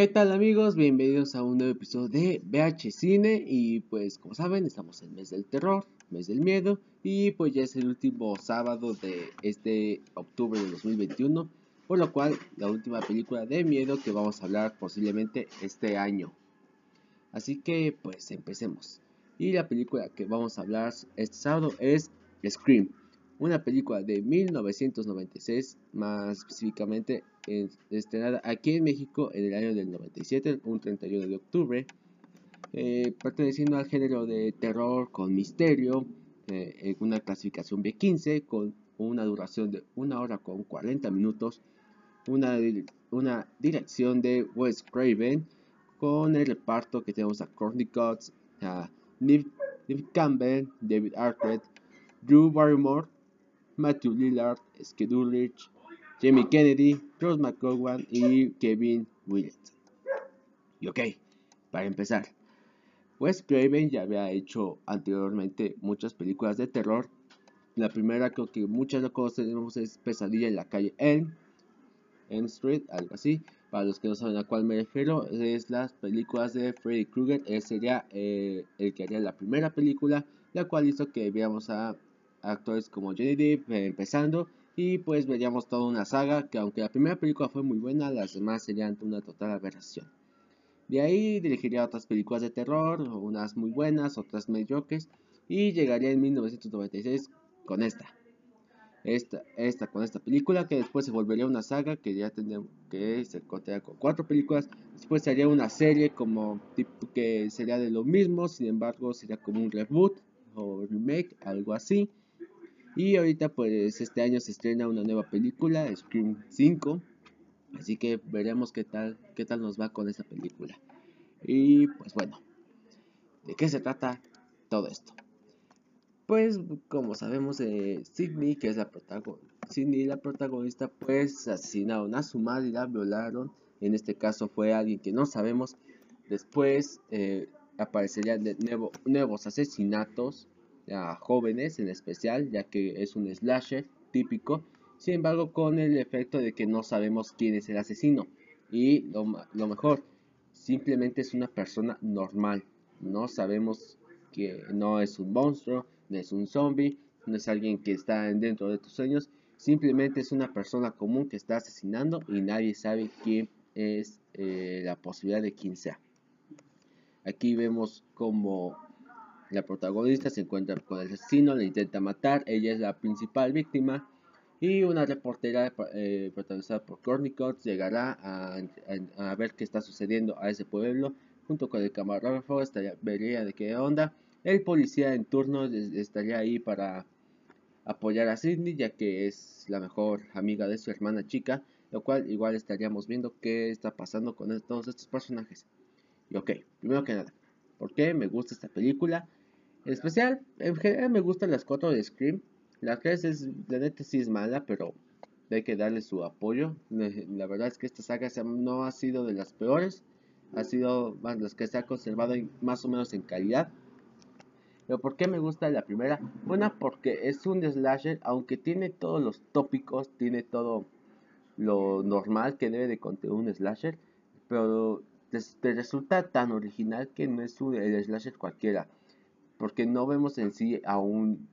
¿Qué tal amigos? Bienvenidos a un nuevo episodio de BH Cine y pues como saben estamos en mes del terror, mes del miedo y pues ya es el último sábado de este octubre de 2021 por lo cual la última película de miedo que vamos a hablar posiblemente este año. Así que pues empecemos. Y la película que vamos a hablar este sábado es Scream, una película de 1996, más específicamente estrenada aquí en México en el año del 97, un 31 de octubre, eh, perteneciendo al género de terror con misterio, eh, en una clasificación B15, con una duración de 1 hora con 40 minutos, una, una dirección de Wes Craven, con el reparto que tenemos a Courtney Cox, a Neve, Campbell, David Arquette, Drew Barrymore, Matthew Lillard, Skid Ulrich, Jamie Kennedy, Ross McGowan y Kevin Willett. Y ok, para empezar, Wes Craven ya había hecho anteriormente muchas películas de terror. La primera que muchas de conocemos es Pesadilla en la calle Elm, Elm Street, algo así. Para los que no saben a cuál me refiero, es las películas de Freddy Krueger. Él sería eh, el que haría la primera película, la cual hizo que veamos a actores como Johnny Depp eh, empezando y pues veríamos toda una saga que aunque la primera película fue muy buena, las demás serían una total aberración. De ahí dirigiría otras películas de terror, unas muy buenas, otras mediocres y llegaría en 1996 con esta. Esta, esta con esta película que después se volvería una saga que ya tendría que se contaría con cuatro películas después sería una serie como tipo que sería de lo mismo sin embargo sería como un reboot o remake algo así y ahorita pues este año se estrena una nueva película, Scream 5. Así que veremos qué tal, qué tal nos va con esa película. Y pues bueno, ¿de qué se trata todo esto? Pues como sabemos, eh, Sidney, que es la protagonista, Sidney, la protagonista, pues asesinaron a su madre y la violaron. En este caso fue alguien que no sabemos. Después eh, aparecerían nuevos asesinatos a jóvenes en especial, ya que es un slasher típico, sin embargo con el efecto de que no sabemos quién es el asesino. Y lo, mejor, simplemente es una persona normal, no sabemos que no es un monstruo, no es un zombie, no es alguien que está dentro de tus sueños, simplemente es una persona común que está asesinando y nadie sabe quién es eh, la posibilidad de quién sea. Aquí vemos como la protagonista se encuentra con el asesino, le intenta matar, ella es la principal víctima y una reportera eh, protagonizada por Cox llegará a, ver qué está sucediendo a ese pueblo junto con el camarógrafo, estaría, vería de qué onda. El policía en turno estaría ahí para apoyar a Sidney ya que es la mejor amiga de su hermana chica, lo cual igual estaríamos viendo qué está pasando con todos estos personajes. Y ok, primero que nada, ¿por qué me gusta esta película? Especial, en general me gustan las 4 de Scream. La 3 es, la neta sí es mala, pero hay que darle su apoyo. La verdad es que esta saga no ha sido de las peores. Ha sido más las que se ha conservado más o menos en calidad. Pero ¿por qué me gusta la primera? Bueno, porque es un slasher, aunque tiene todos los tópicos, tiene todo lo normal que debe de contener un slasher. Pero te, resulta tan original que no es un, el slasher cualquiera porque no vemos en sí a un,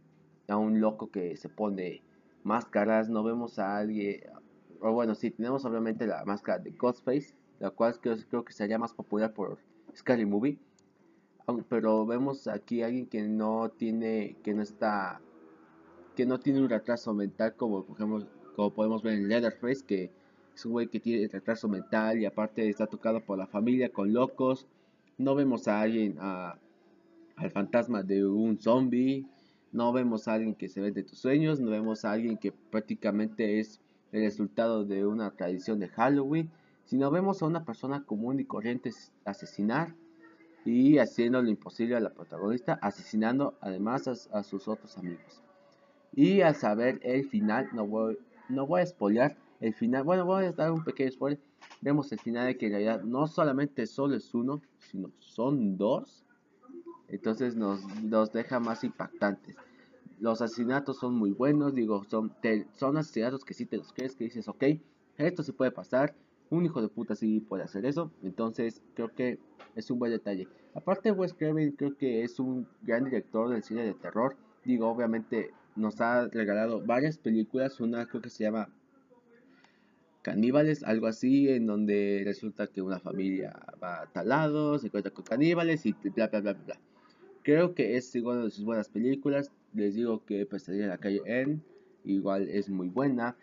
a un loco que se pone máscaras, no vemos a alguien, o bueno, sí, tenemos obviamente la máscara de Ghostface, la cual creo, creo que sería más popular por Scary Movie, pero vemos aquí a alguien que no tiene, que no está, que no tiene un retraso mental como por ejemplo, como podemos ver en Leatherface, que es un güey que tiene retraso mental y aparte está tocado por la familia con locos, no vemos a alguien, fantasma de un zombie, no vemos a alguien que se ve tus sueños, no vemos a alguien que prácticamente es el resultado de una tradición de Halloween, sino vemos a una persona común y corriente asesinar y haciendo lo imposible a la protagonista, asesinando además a, sus otros amigos. Y al saber el final, no voy, no voy a spoilear el final, bueno, voy a dar un pequeño spoiler, vemos el final de que en realidad no solamente solo es uno, sino son dos entonces nos, deja más impactantes. Los asesinatos son muy buenos, digo, son, son asesinatos que si te los crees, que dices, ok, esto se puede pasar, Un hijo de puta sí puede hacer eso. Entonces creo que es un buen detalle. Aparte Wes Craven creo que es un gran director del cine de terror. Digo, obviamente nos ha regalado varias películas. Una creo que se llama caníbales, algo así, en donde resulta que una familia va a tal lado, se encuentra con caníbales y bla bla bla bla. Creo que es igual de sus buenas películas. Les digo que Pesadilla en la calle N igual es muy buena.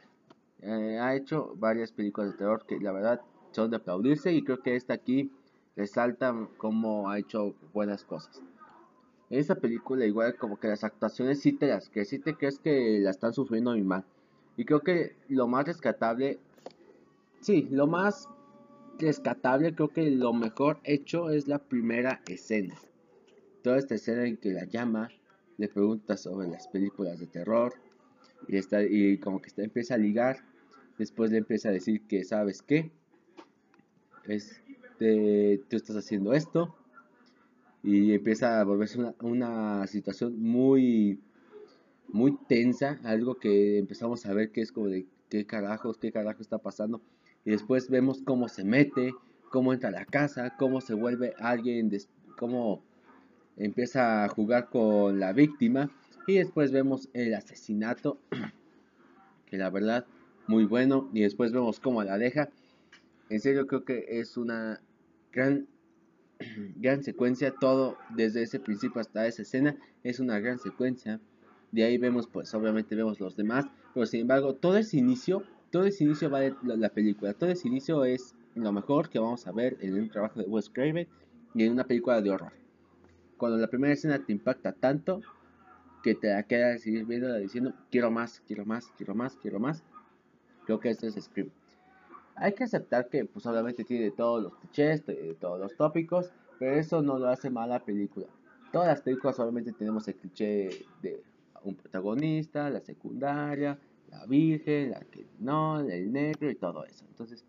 Eh, ha hecho varias películas de terror que la verdad son de aplaudirse y creo que esta aquí resalta como ha hecho buenas cosas. En esta película igual como que las actuaciones sí te las que sí te crees que la están sufriendo muy mal. Y creo que lo más rescatable, sí, lo más rescatable creo que lo mejor hecho es la primera escena toda esta escena en que la llama, le pregunta sobre las películas de terror y, está, y como que está, empieza a ligar, después le empieza a decir que sabes qué, es, tú estás haciendo esto y empieza a volverse una, una situación muy muy tensa, algo que empezamos a ver que es como de qué carajos, qué carajo está pasando. Y después vemos cómo se mete, cómo entra a la casa, cómo se vuelve alguien, cómo empieza a jugar con la víctima y después vemos el asesinato que la verdad muy bueno y después vemos cómo la deja. En serio creo que es una gran gran secuencia todo desde ese principio hasta esa escena es una gran secuencia. De ahí vemos pues obviamente vemos los demás pero sin embargo todo ese inicio todo ese inicio va de la, película todo ese inicio es lo mejor que vamos a ver en un trabajo de Wes Craven y en una película de horror cuando la primera escena te impacta tanto que te la quedas seguir viendo diciendo quiero más, quiero más, quiero más, quiero más. Creo que esto es Scream. Hay que aceptar que pues obviamente tiene todos los clichés, de todos los tópicos, pero eso no lo hace mala película. Todas las películas obviamente tenemos el cliché de un protagonista, la secundaria, la virgen, la que no, el negro y todo eso. Entonces,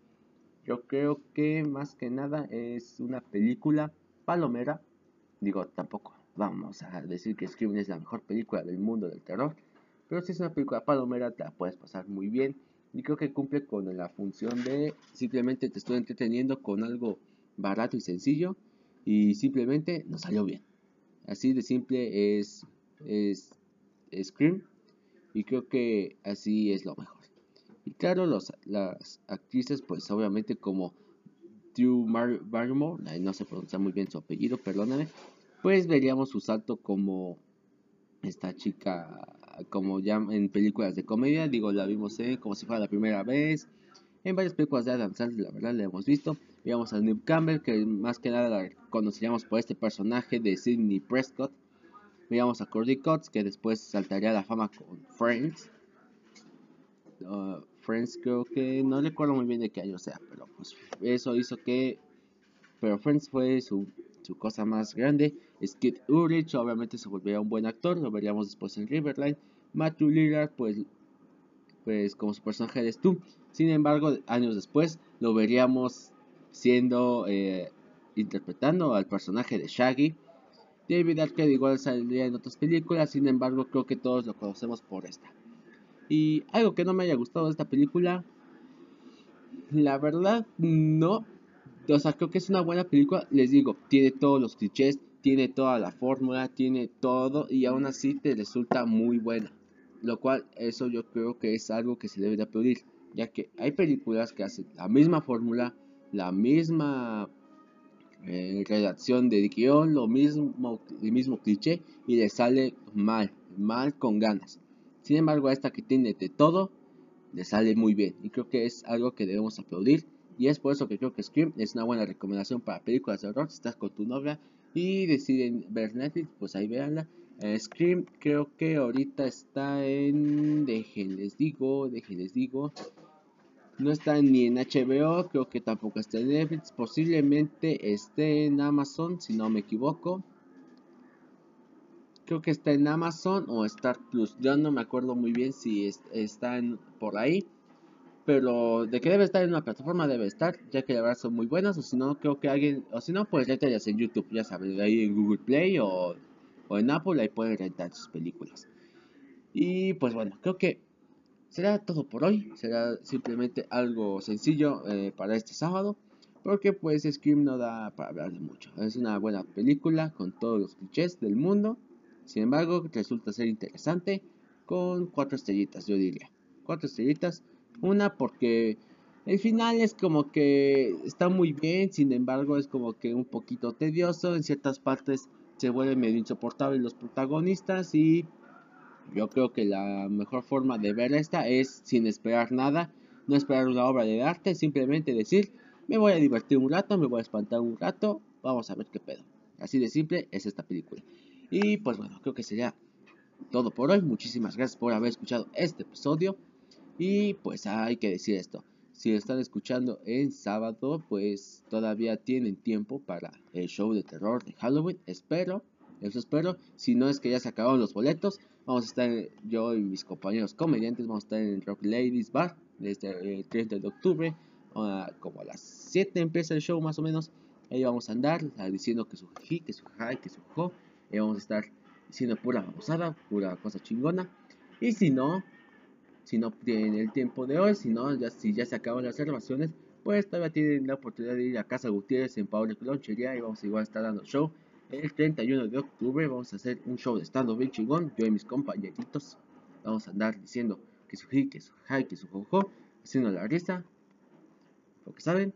yo creo que más que nada es una película palomera Digo, tampoco vamos a decir que Scream es la mejor película del mundo del terror, pero si es una película palomera te la puedes pasar muy bien y creo que cumple con la función de simplemente te estoy entreteniendo con algo barato y sencillo y simplemente nos salió bien. Así de simple es, es Scream y creo que así es lo mejor. Y claro, los, las actrices pues obviamente como Drew Barrymore, no se pronuncia muy bien su apellido, perdóname, pues veríamos su salto como esta chica, como ya en películas de comedia, digo, la vimos eh, como si fuera la primera vez, en varias películas de Adam Sandler, la verdad, la hemos visto. Veíamos a Nip Campbell, que más que nada la conoceríamos por este personaje de Sidney Prescott. Veíamos a Cordy Cox, que después saltaría a la fama con Friends. Uh, Friends creo que no recuerdo muy bien de qué año sea, pero pues eso hizo que... Pero Friends fue su, su cosa más grande. Skid Ulrich obviamente se volvería un buen actor, lo veríamos después en Riverline. Matthew Lillard pues, pues como su personaje eres tú. Sin embargo, años después lo veríamos siendo... Eh, interpretando al personaje de Shaggy. David Arquette igual saldría en otras películas, sin embargo creo que todos lo conocemos por esta. Y algo que no me haya gustado de esta película, la verdad no. O sea, creo que es una buena película. Les digo, tiene todos los clichés, tiene toda la fórmula, tiene todo y aún así te resulta muy buena. Lo cual, eso yo creo que es algo que se debe de aplaudir. Ya que hay películas que hacen la misma fórmula, la misma eh, redacción de guion, lo mismo, el mismo cliché y le sale mal, mal con ganas. Sin embargo, a esta que tiene de todo, le sale muy bien. Y creo que es algo que debemos aplaudir. Y es por eso que creo que Scream es una buena recomendación para películas de horror. Si estás con tu novia y deciden ver Netflix, pues ahí véanla. Eh, Scream creo que ahorita está en... Déjenles digo, déjenles digo. No está ni en HBO, creo que tampoco está en Netflix. Posiblemente esté en Amazon, si no me equivoco creo que está en Amazon o Star Plus. Yo no me acuerdo muy bien si está en, por ahí. Pero de que debe estar en una plataforma debe estar, ya que la verdad son muy buenas. O si no, creo que alguien, o si no, pues rentarlas en YouTube, ya saben, ahí en Google Play o, o en Apple, ahí pueden rentar sus películas. Y pues bueno, creo que será todo por hoy. Será simplemente algo sencillo eh, para este sábado. Porque pues Scream no da para hablar de mucho. Es una buena película con todos los clichés del mundo. Sin embargo, resulta ser interesante con cuatro estrellitas, yo diría. Cuatro estrellitas. Una porque el final es como que está muy bien, sin embargo es como que un poquito tedioso. En ciertas partes se vuelven medio insoportables los protagonistas y yo creo que la mejor forma de ver esta es sin esperar nada. No esperar una obra de arte, simplemente decir me voy a divertir un rato, me voy a espantar un rato, vamos a ver qué pedo. Así de simple es esta película. Y pues bueno, creo que sería todo por hoy. Muchísimas gracias por haber escuchado este episodio. Y pues hay que decir esto. Si están escuchando en sábado, pues todavía tienen tiempo para el show de terror de Halloween. Espero, eso espero. Si no es que ya se acabaron los boletos, vamos a estar, yo y mis compañeros comediantes, vamos a estar en Rock Ladies Bar desde el 30 de octubre como a las 7 empieza el show más o menos. Ahí vamos a andar diciendo que su jiji, que su jai, que su jo. Ahí vamos a estar diciendo pura babosada, pura cosa chingona. Y si no, si no tienen el tiempo de hoy, si no, ya, si ya se acaban las reservaciones, pues todavía tienen la oportunidad de ir a Casa Gutiérrez en Pablo Lonchería y vamos a igual a estar dando show. El 31 de octubre vamos a hacer un show de estando bien chingón. Yo y mis compañeritos vamos a andar diciendo que su ji, que su jai, que su jojo, haciendo la risa, porque saben,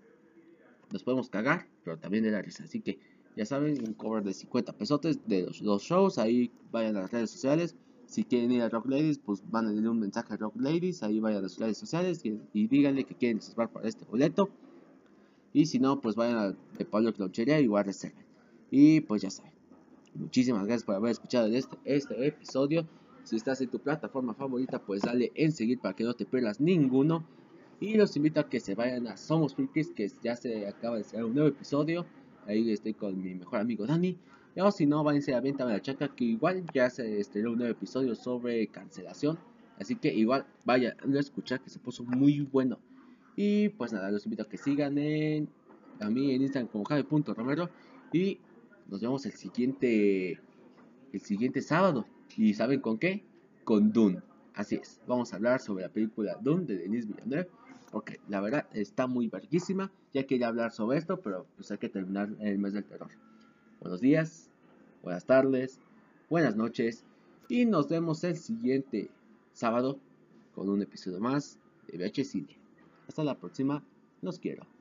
nos podemos cagar, pero también de la risa. Así que ya saben, un cover de 50 pesotes de los dos shows. Ahí vayan a las redes sociales. Si quieren ir a Rock Ladies, pues van a un mensaje a Rock Ladies. Ahí vayan a las redes sociales y, díganle que quieren reservar para este boleto. Y si no, pues vayan a de Pablo Clonchería y igual reserven. Y pues ya saben. Muchísimas gracias por haber escuchado este, este episodio. Si estás en tu plataforma favorita, pues dale en seguir para que no te pierdas ninguno. Y los invito a que se vayan a Somos Frikis, que ya se acaba de hacer un nuevo episodio. Ahí estoy con mi mejor amigo Dani. Y o si no, váyanse a Venta de la Chaca, que igual ya se estrenó un nuevo episodio sobre cancelación. Así que igual vayan a escuchar, que se puso muy bueno. Y pues nada, los invito a que sigan en, a mí en Instagram como javi.romero. Y nos vemos el siguiente, el siguiente sábado. ¿Y saben con qué? Con Dune. Así es, vamos a hablar sobre la película Dune de Denis Villeneuve porque la verdad está muy verguísima. Ya quería hablar sobre esto, pero pues hay que terminar el mes del terror. Buenos días, buenas tardes, buenas noches. Y nos vemos el siguiente sábado con un episodio más de VH Cine. Hasta la próxima, los quiero.